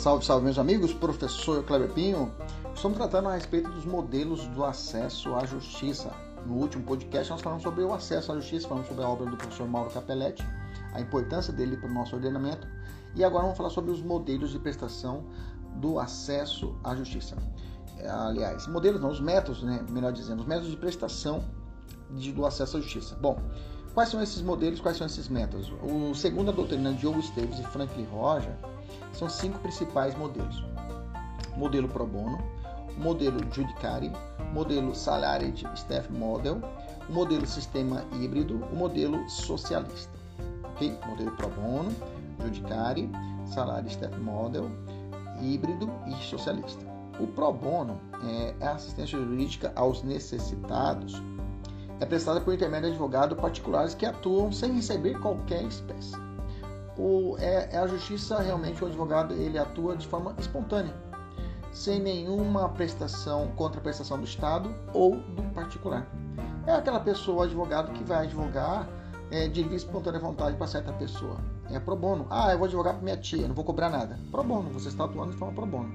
Salve, salve, meus amigos. Professor Kleber Pinho. Estamos tratando a respeito dos modelos do acesso à justiça. No último podcast, nós falamos sobre o acesso à justiça, falamos sobre a obra do professor Mauro Capelletti, a importância dele para o nosso ordenamento. E agora vamos falar sobre os modelos de prestação do acesso à justiça. É, aliás, modelos não, os métodos, né, melhor dizendo, os métodos de prestação de, do acesso à justiça. Bom, quais são esses modelos, quais são esses métodos? O segundo a doutrina de Diogo Esteves e Franklin Roger, são cinco principais modelos: modelo pro bono, modelo judicari, modelo salaried staff model, modelo sistema híbrido, o modelo socialista. Ok? Modelo pro bono, judicari, salaried staff model, híbrido e socialista. O pro bono é a assistência jurídica aos necessitados. É prestada por intermédio de advogados particulares que atuam sem receber qualquer espécie o, é, é, a justiça realmente o advogado ele atua de forma espontânea, sem nenhuma prestação, contraprestação do Estado ou do particular. É aquela pessoa, advogado, que vai advogar é, de livre espontânea vontade para certa pessoa. É pro bono. Ah, eu vou advogar para minha tia, não vou cobrar nada. Pro bono, você está atuando de forma pro bono.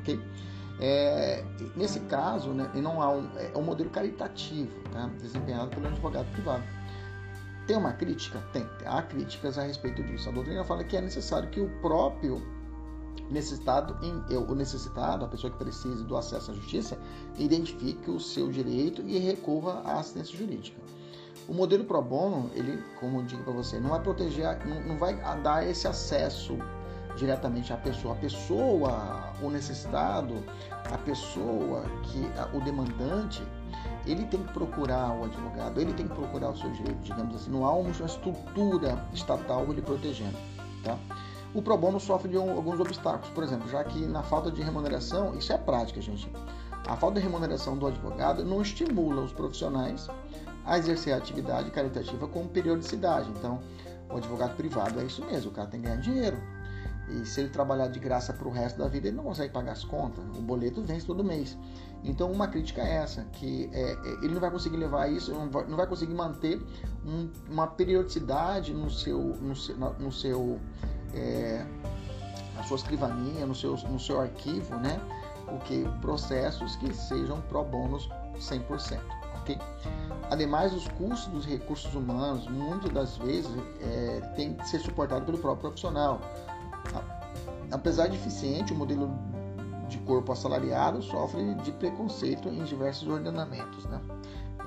Ok? É, nesse caso, né, não há um, é um modelo caritativo, tá? desempenhado pelo advogado privado. Tem uma crítica? Tem. Há críticas a respeito disso. A doutrina fala que é necessário que o próprio necessitado, o necessitado, a pessoa que precise do acesso à justiça, identifique o seu direito e recorra à assistência jurídica. O modelo pro bono, ele, como eu digo para você, não vai proteger, não vai dar esse acesso diretamente à pessoa. A pessoa, o necessitado, a pessoa que o demandante, ele tem que procurar o advogado, ele tem que procurar o seu direito, digamos assim. Não há uma estrutura estatal lhe protegendo, tá? O pro bono sofre de um, alguns obstáculos, por exemplo, já que na falta de remuneração, isso é prática, gente. A falta de remuneração do advogado não estimula os profissionais a exercer a atividade caritativa com periodicidade. Então, o advogado privado é isso mesmo, o cara tem que ganhar dinheiro, e se ele trabalhar de graça para o resto da vida, ele não consegue pagar as contas. O boleto vence todo mês. Então, uma crítica é essa, que é, é, ele não vai conseguir levar isso, não vai, não vai conseguir manter um, uma periodicidade no seu, no seu, no seu é, na sua escrivaninha, no seu, no seu arquivo, né? O que processos que sejam pro bônus 100%, ok? Ademais, os custos dos recursos humanos, muitas das vezes, é, tem que ser suportado pelo próprio profissional. Apesar de eficiente, o modelo de corpo assalariado sofre de preconceito em diversos ordenamentos. Né?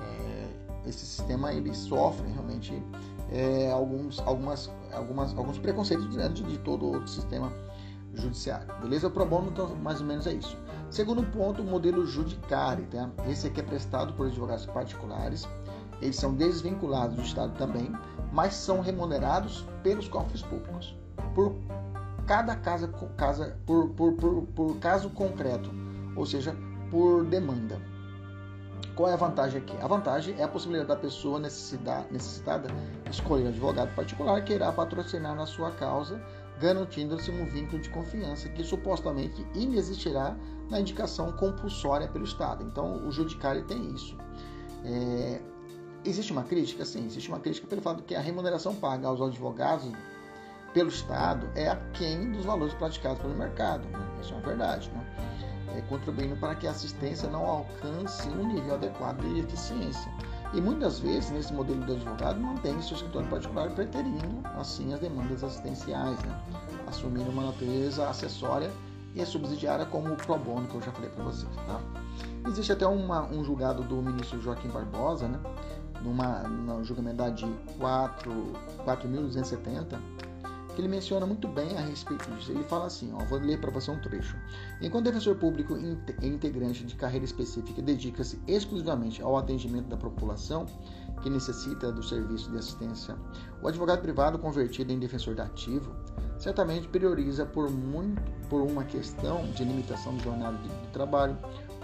É, esse sistema ele sofre realmente é, alguns, algumas, algumas, alguns preconceitos diante de todo o sistema judiciário. Beleza? O pro bono, então, mais ou menos é isso. Segundo ponto, o modelo judicário. Tá? Esse aqui é prestado por advogados particulares. Eles são desvinculados do Estado também, mas são remunerados pelos cofres públicos. Por cada casa, casa por, por, por, por caso concreto, ou seja, por demanda. Qual é a vantagem aqui? A vantagem é a possibilidade da pessoa necessitada escolher um advogado particular que irá patrocinar na sua causa, garantindo-se um vínculo de confiança que supostamente inexistirá na indicação compulsória pelo Estado. Então, o judiciário tem isso. É... Existe uma crítica? Sim, existe uma crítica pelo fato de que a remuneração paga aos advogados pelo Estado é aquém dos valores praticados pelo mercado. Né? Isso é uma verdade. Né? É, contribuindo para que a assistência não alcance um nível adequado de eficiência. E muitas vezes, nesse modelo do advogado, mantém seu escritório particular preterindo, assim, as demandas assistenciais, né? assumindo uma natureza acessória e subsidiária como o pro bono, que eu já falei para vocês. Tá? Existe até uma, um julgado do ministro Joaquim Barbosa, né? numa, no julgamento da DI 4.270, que ele menciona muito bem a respeito disso. Ele fala assim, ó, vou ler para você um trecho. Enquanto defensor público integrante de carreira específica dedica-se exclusivamente ao atendimento da população que necessita do serviço de assistência, o advogado privado convertido em defensor ativo certamente prioriza por, muito, por uma questão de limitação de jornada de, de trabalho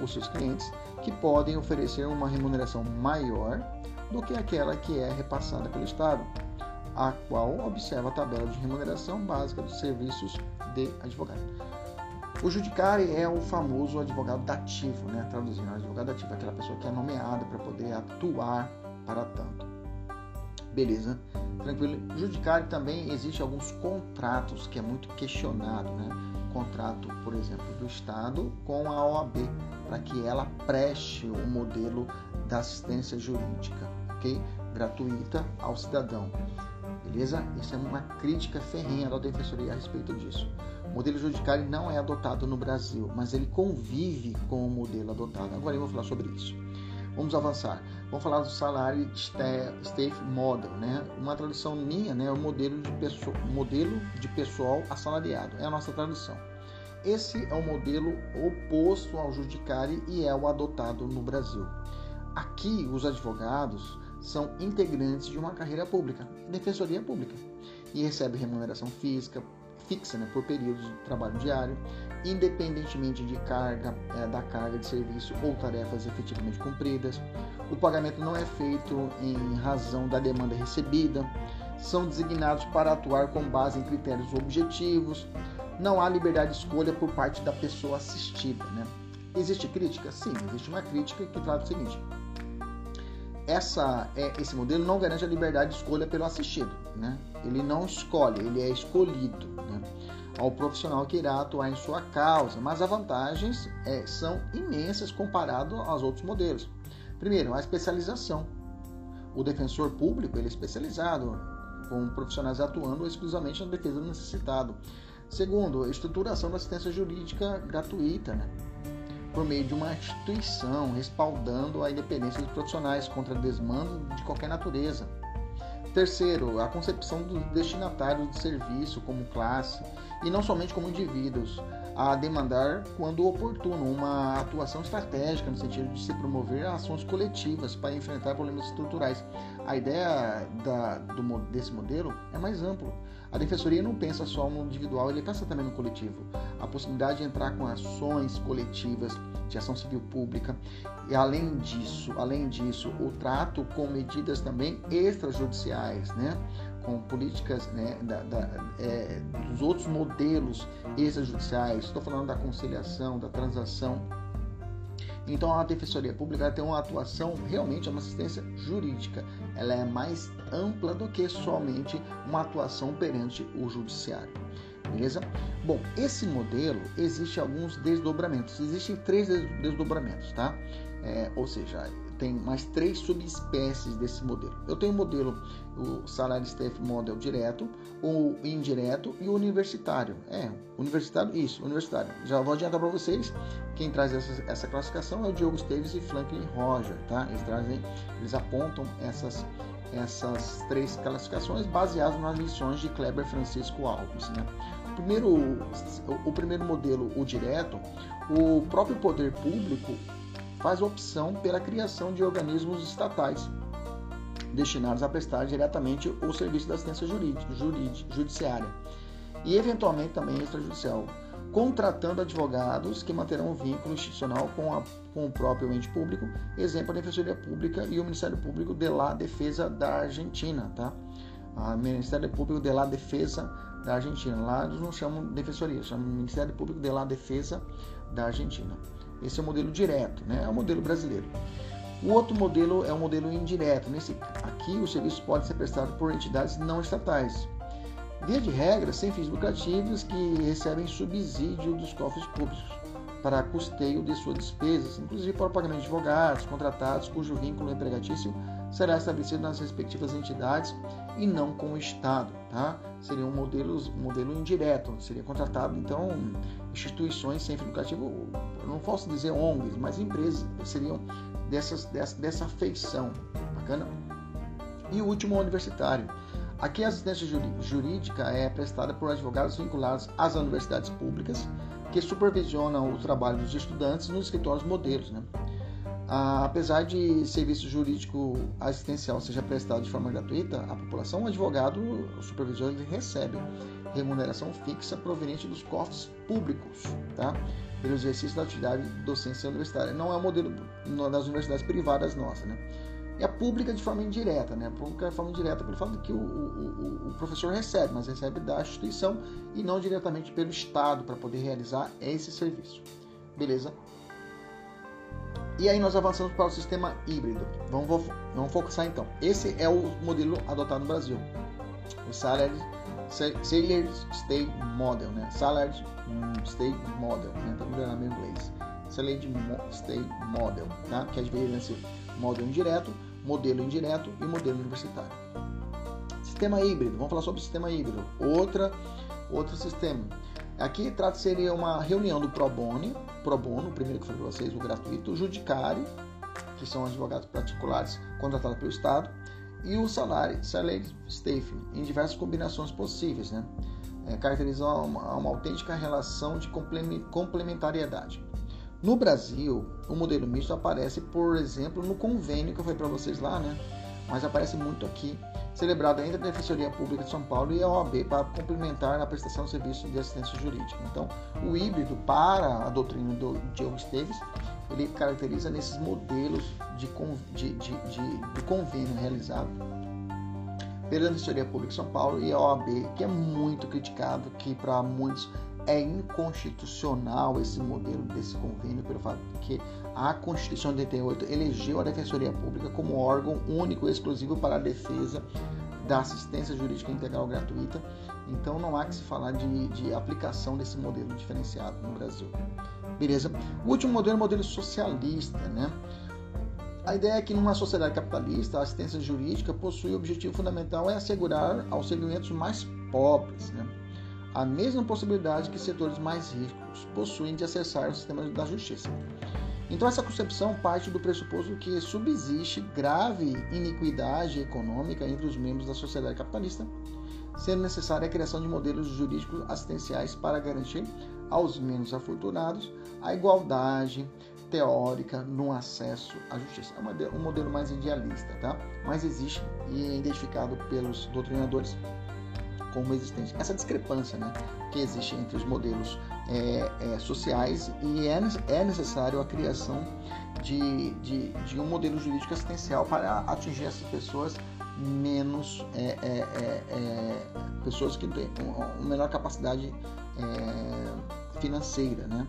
os seus clientes, que podem oferecer uma remuneração maior do que aquela que é repassada pelo Estado a qual observa a tabela de remuneração básica dos serviços de advogado. O judicário é o famoso advogado dativo, né? traduzindo, advogado dativo é aquela pessoa que é nomeada para poder atuar para tanto. Beleza? Tranquilo? Judicário também existe alguns contratos que é muito questionado, né? Contrato, por exemplo, do Estado com a OAB, para que ela preste o um modelo da assistência jurídica, ok? Gratuita ao cidadão. Beleza? Isso é uma crítica ferrenha da Defensoria a respeito disso. O modelo judiciário não é adotado no Brasil, mas ele convive com o modelo adotado. Agora eu vou falar sobre isso. Vamos avançar. Vamos falar do salário staff model, né? Uma tradução minha, né? O modelo de pessoa, modelo de pessoal assalariado. É a nossa tradução. Esse é o modelo oposto ao judiciário e é o adotado no Brasil. Aqui, os advogados são integrantes de uma carreira pública, defensoria pública, e recebem remuneração física, fixa né, por períodos de trabalho diário, independentemente de carga, é, da carga de serviço ou tarefas efetivamente cumpridas. O pagamento não é feito em razão da demanda recebida. São designados para atuar com base em critérios objetivos. Não há liberdade de escolha por parte da pessoa assistida. Né? Existe crítica? Sim, existe uma crítica que trata o seguinte: essa, é, esse modelo não garante a liberdade de escolha pelo assistido. Né? Ele não escolhe, ele é escolhido né? ao profissional que irá atuar em sua causa, mas as vantagens é, são imensas comparado aos outros modelos. Primeiro, a especialização. O defensor público ele é especializado, com profissionais atuando exclusivamente na defesa do necessitado. Segundo, estruturação da assistência jurídica gratuita. Né? Por meio de uma instituição respaldando a independência dos profissionais contra desmando de qualquer natureza. Terceiro, a concepção dos destinatários de serviço como classe e não somente como indivíduos, a demandar, quando oportuno, uma atuação estratégica no sentido de se promover ações coletivas para enfrentar problemas estruturais. A ideia da, do, desse modelo é mais amplo. A defensoria não pensa só no individual, ele pensa também no coletivo. A possibilidade de entrar com ações coletivas de ação civil pública e além disso, além disso, o trato com medidas também extrajudiciais, né? com políticas né, da, da, é, dos outros modelos extrajudiciais, estou falando da conciliação, da transação. Então a Defensoria Pública tem uma atuação realmente, é uma assistência jurídica. Ela é mais ampla do que somente uma atuação perante o judiciário. Beleza? Bom, esse modelo existe alguns desdobramentos. Existem três desdobramentos, tá? É, ou seja, tem mais três subespécies desse modelo. Eu tenho o modelo, o salário staff model direto, o indireto e o universitário. É, universitário, isso, universitário. Já vou adiantar para vocês, quem traz essa, essa, classificação é o Diogo Esteves e Franklin Roger, tá? Eles trazem, eles apontam essas essas três classificações baseadas nas lições de Kleber Francisco Alves, né? Primeiro, o primeiro modelo, o direto, o próprio poder público faz opção pela criação de organismos estatais destinados a prestar diretamente o serviço da assistência jurídica, judiciária e eventualmente também extrajudicial, contratando advogados que manterão o vínculo institucional com, a, com o próprio ente público, exemplo a Defensoria Pública e o Ministério Público de la Defesa da Argentina, tá? O Ministério Público de la Defesa da Argentina. Lá eles não chamam defensoria, chamam Ministério Público de la Defesa da Argentina. Esse é o modelo direto, né? é o modelo brasileiro. O outro modelo é o modelo indireto. Nesse aqui, o serviço pode ser prestado por entidades não estatais. Via de regra, sem fins lucrativos que recebem subsídio dos cofres públicos para custeio de suas despesas, inclusive para o pagamento de advogados contratados cujo vínculo empregatício será estabelecido nas respectivas entidades e não com o Estado, tá? Seria um modelo, um modelo indireto, seria contratado então instituições sem fim lucrativo, não posso dizer ONGs, mas empresas seriam dessas, dessa, dessa feição, bacana? E o último, universitário. Aqui a assistência jurídica é prestada por advogados vinculados às universidades públicas que supervisionam o trabalho dos estudantes nos escritórios modelos, né? Ah, apesar de serviço jurídico assistencial seja prestado de forma gratuita, a população, o advogado, o supervisor, ele recebe remuneração fixa proveniente dos cofres públicos, tá? pelo exercício da atividade de docência universitária. Não é o modelo das universidades privadas nossas, né? E a pública de forma indireta, né? A pública de forma indireta pelo fato que o, o, o, professor recebe, mas recebe da instituição e não diretamente pelo Estado para poder realizar esse serviço. Beleza? E aí nós avançamos para o sistema híbrido. Vamos, vamos focar então. Esse é o modelo adotado no Brasil. O Salary, Salary State Model, né? Salary State Model, né? Tá melhorando meu inglês. Salary State Model, tá? Que é a diferença modelo indireto, modelo indireto e modelo universitário. Sistema híbrido. Vamos falar sobre o sistema híbrido. Outra, outro sistema. Aqui trata seria uma reunião do pro bono, pro bono, o primeiro que eu falei para vocês, o gratuito, o judicário, que são advogados particulares contratados pelo Estado, e o salário, salary staffing, em diversas combinações possíveis, né? É, caracterizam uma, uma autêntica relação de complementariedade. No Brasil, o modelo misto aparece, por exemplo, no convênio que eu falei para vocês lá, né? Mas aparece muito aqui, celebrado entre a Defensoria Pública de São Paulo e a OAB para complementar a prestação de serviço de assistência jurídica. Então, o híbrido para a doutrina do Diogo Esteves, ele caracteriza nesses modelos de, de, de, de, convênio realizado pela Defensoria Pública de São Paulo e a OAB, que é muito criticado, que para muitos é inconstitucional esse modelo desse convênio pelo fato de que a Constituição de 88 elegeu a Defensoria Pública como órgão único e exclusivo para a defesa da assistência jurídica integral gratuita. Então não há que se falar de, de aplicação desse modelo diferenciado no Brasil. Beleza? O último modelo é o modelo socialista, né? A ideia é que numa sociedade capitalista, a assistência jurídica possui o objetivo fundamental é assegurar aos segmentos mais pobres, né? a mesma possibilidade que setores mais ricos possuem de acessar o sistema da justiça. Então, essa concepção parte do pressuposto que subsiste grave iniquidade econômica entre os membros da sociedade capitalista, sendo necessária a criação de modelos jurídicos assistenciais para garantir aos menos afortunados a igualdade teórica no acesso à justiça. É um modelo mais idealista, tá? Mas existe e é identificado pelos doutrinadores como existente. Essa discrepância né, que existe entre os modelos é, é, sociais e é, é necessário a criação de, de, de, um modelo jurídico assistencial para atingir essas pessoas menos é, é, é, pessoas que têm uma menor capacidade financeira, né?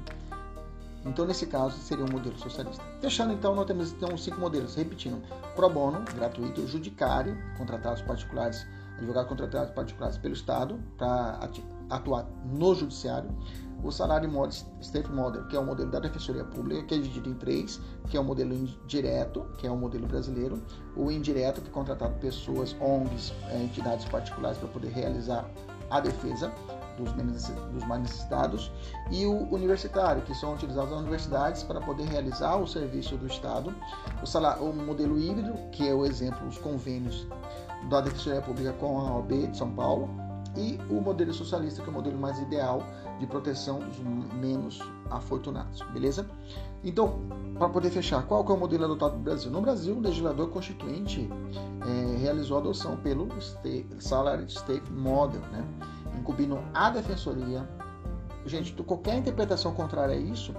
Então, nesse caso, seria um modelo socialista. Fechando, então, nós temos então cinco modelos. Repetindo: pro bono, gratuito, judicário, contratados particulares advogados contratados particulares pelo Estado para atuar no judiciário, o salário model, state model, que é o modelo da defensoria pública, que é dividido em três, que é o modelo direto, que é o modelo brasileiro, o indireto, que é contratado pessoas, ONGs, é, entidades particulares para poder realizar a defesa dos, dos mais necessitados, e o universitário, que são utilizados nas universidades para poder realizar o serviço do Estado, o, salário, o modelo híbrido, que é o exemplo, os convênios da Defensoria Pública com a OAB de São Paulo e o modelo socialista, que é o modelo mais ideal de proteção dos menos afortunados, beleza? Então, para poder fechar, qual é o modelo adotado no Brasil? No Brasil, o legislador constituinte é, realizou a adoção pelo Salary State Model, né? Incumbindo a defensoria. Gente, qualquer interpretação contrária a isso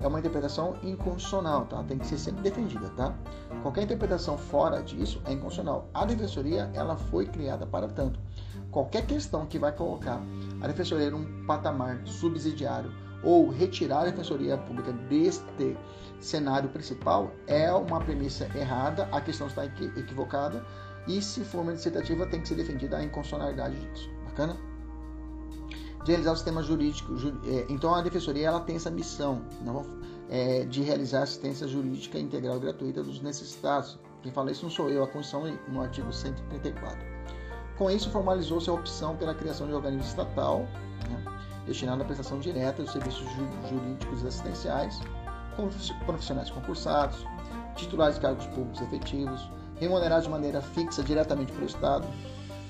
é uma interpretação inconstitucional, tá? Tem que ser sempre defendida, tá? Qualquer interpretação fora disso é inconstitucional. A defensoria, ela foi criada para tanto. Qualquer questão que vai colocar a defensoria num patamar subsidiário ou retirar a defensoria pública deste cenário principal é uma premissa errada, a questão está equivocada e se for uma iniciativa tem que ser defendida a inconstitucionalidade disso. Bacana? De realizar o sistema jurídico. É, então a defensoria ela tem essa missão não, é, de realizar assistência jurídica integral gratuita dos necessitados. Quem fala isso não sou eu, a Constituição no artigo 134. Com isso, formalizou-se a opção pela criação de organismo estatal né, destinado à prestação direta dos serviços jurídicos e assistenciais, como profissionais concursados, titulares de cargos públicos efetivos, remunerados de maneira fixa diretamente pelo Estado,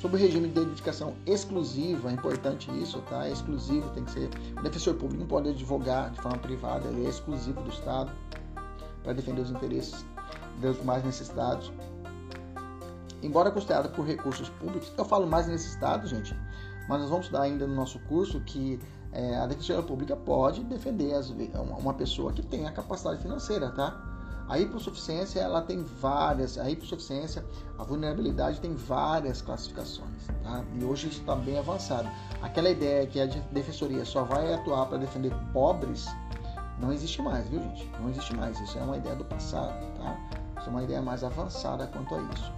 Sob o regime de dedicação exclusiva, é importante isso, tá? É exclusivo, tem que ser. O defensor público não pode advogar de forma privada, ele é exclusivo do Estado para defender os interesses dos mais necessitados. Embora custeado por recursos públicos, eu falo mais necessitados, gente, mas nós vamos estudar ainda no nosso curso que é, a defensoria pública pode defender as, uma pessoa que tem a capacidade financeira, tá? A hipossuficiência ela tem várias, a hipossuficiência, a vulnerabilidade tem várias classificações, tá? E hoje isso está bem avançado. Aquela ideia que a defensoria só vai atuar para defender pobres não existe mais, viu gente? Não existe mais. Isso é uma ideia do passado, tá? Isso é uma ideia mais avançada quanto a isso.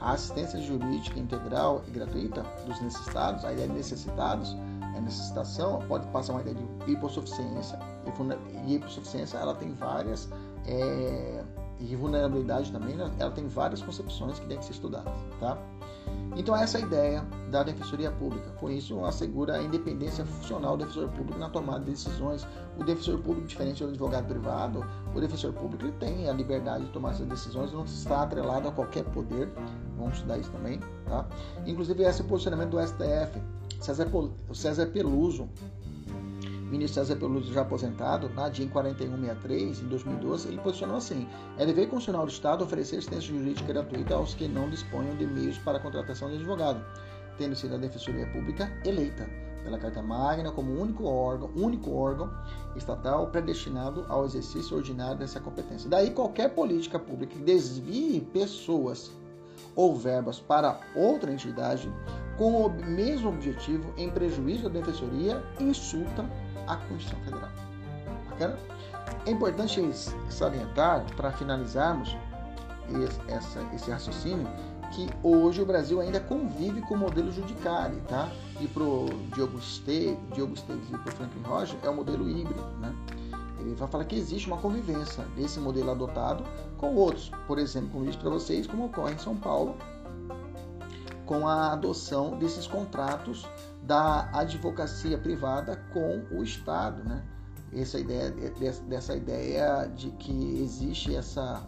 A assistência jurídica integral e gratuita dos necessitados, a ideia de necessitados, é necessitação, pode passar uma ideia de hipossuficiência. E hipossuficiência, ela tem várias é, e vulnerabilidade também, né? ela tem várias concepções que devem ser estudadas, tá? Então essa é a ideia da Defensoria Pública. Com isso, assegura a independência funcional do defensor público na tomada de decisões. O defensor público, diferente do advogado privado, o defensor público ele tem a liberdade de tomar essas decisões, não está atrelado a qualquer poder. Vamos estudar isso também, tá? Inclusive, esse é o posicionamento do STF. César Peluso, ministro César Peluso, já aposentado, na DIN 4163, em 2012, ele posicionou assim: é dever constitucional do Estado oferecer assistência jurídica gratuita aos que não disponham de meios para a contratação de advogado, tendo sido a Defensoria Pública eleita pela Carta Magna como único órgão, único órgão estatal predestinado ao exercício ordinário dessa competência. Daí qualquer política pública que desvie pessoas ou verbas para outra entidade com o mesmo objetivo em prejuízo da defensoria insulta Constituição Federal. Bacana? É importante salientar, para finalizarmos esse, essa, esse raciocínio, que hoje o Brasil ainda convive com o modelo judicário, tá? E para Diogo Diogo Esteves e para o Franklin Roger é o modelo híbrido, né? Ele vai falar que existe uma convivência desse modelo adotado com outros. Por exemplo, como eu disse para vocês, como ocorre em São Paulo, com a adoção desses contratos da advocacia privada com o Estado, né? Essa ideia, dessa ideia de que existe essa,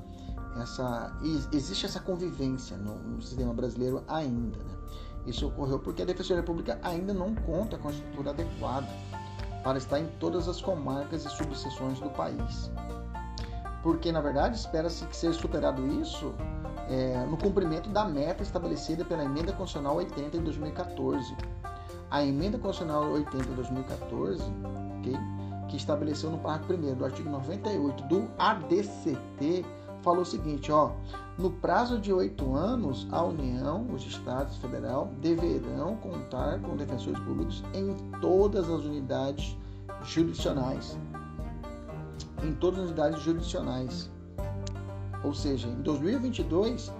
essa, existe essa convivência no, no sistema brasileiro ainda, né? Isso ocorreu porque a Defensoria Pública ainda não conta com a estrutura adequada para estar em todas as comarcas e subseções do país. Porque, na verdade, espera-se que seja superado isso é, no cumprimento da meta estabelecida pela Emenda Constitucional 80 de 2014. A Emenda Constitucional 80 de 2014, okay, que estabeleceu no parágrafo 1 do artigo 98 do ADCT, falou o seguinte, ó, no prazo de oito anos, a União, os Estados Federal, deverão contar com defensores públicos em todas as unidades jurisdicionais. Em todas as unidades jurisdicionais. Ou seja, em 2022,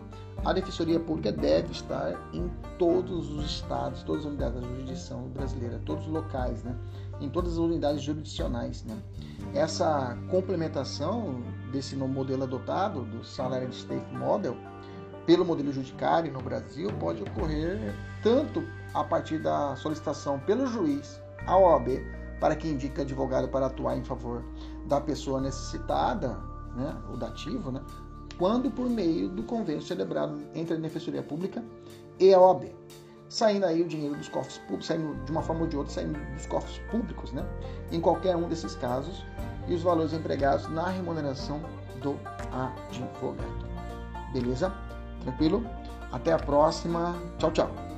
a Defensoria Pública deve estar em todos os estados, todas as unidades da jurisdição brasileira, todos os locais, né? em todas as unidades jurisdicionais. Né? Essa complementação desse novo modelo adotado, do Salary State Model, pelo modelo judiciário no Brasil, pode ocorrer tanto a partir da solicitação pelo juiz à OAB para que indique advogado para atuar em favor da pessoa necessitada, né, o dativo, né, quando por meio do convênio celebrado entre a Defensoria Pública e a OAB. Saindo aí o dinheiro dos cofres públicos, saindo de uma forma ou de outra, saindo dos cofres públicos, né? Em qualquer um desses casos, e os valores empregados na remuneração do advogado. Beleza? Tranquilo? Até a próxima. Tchau, tchau.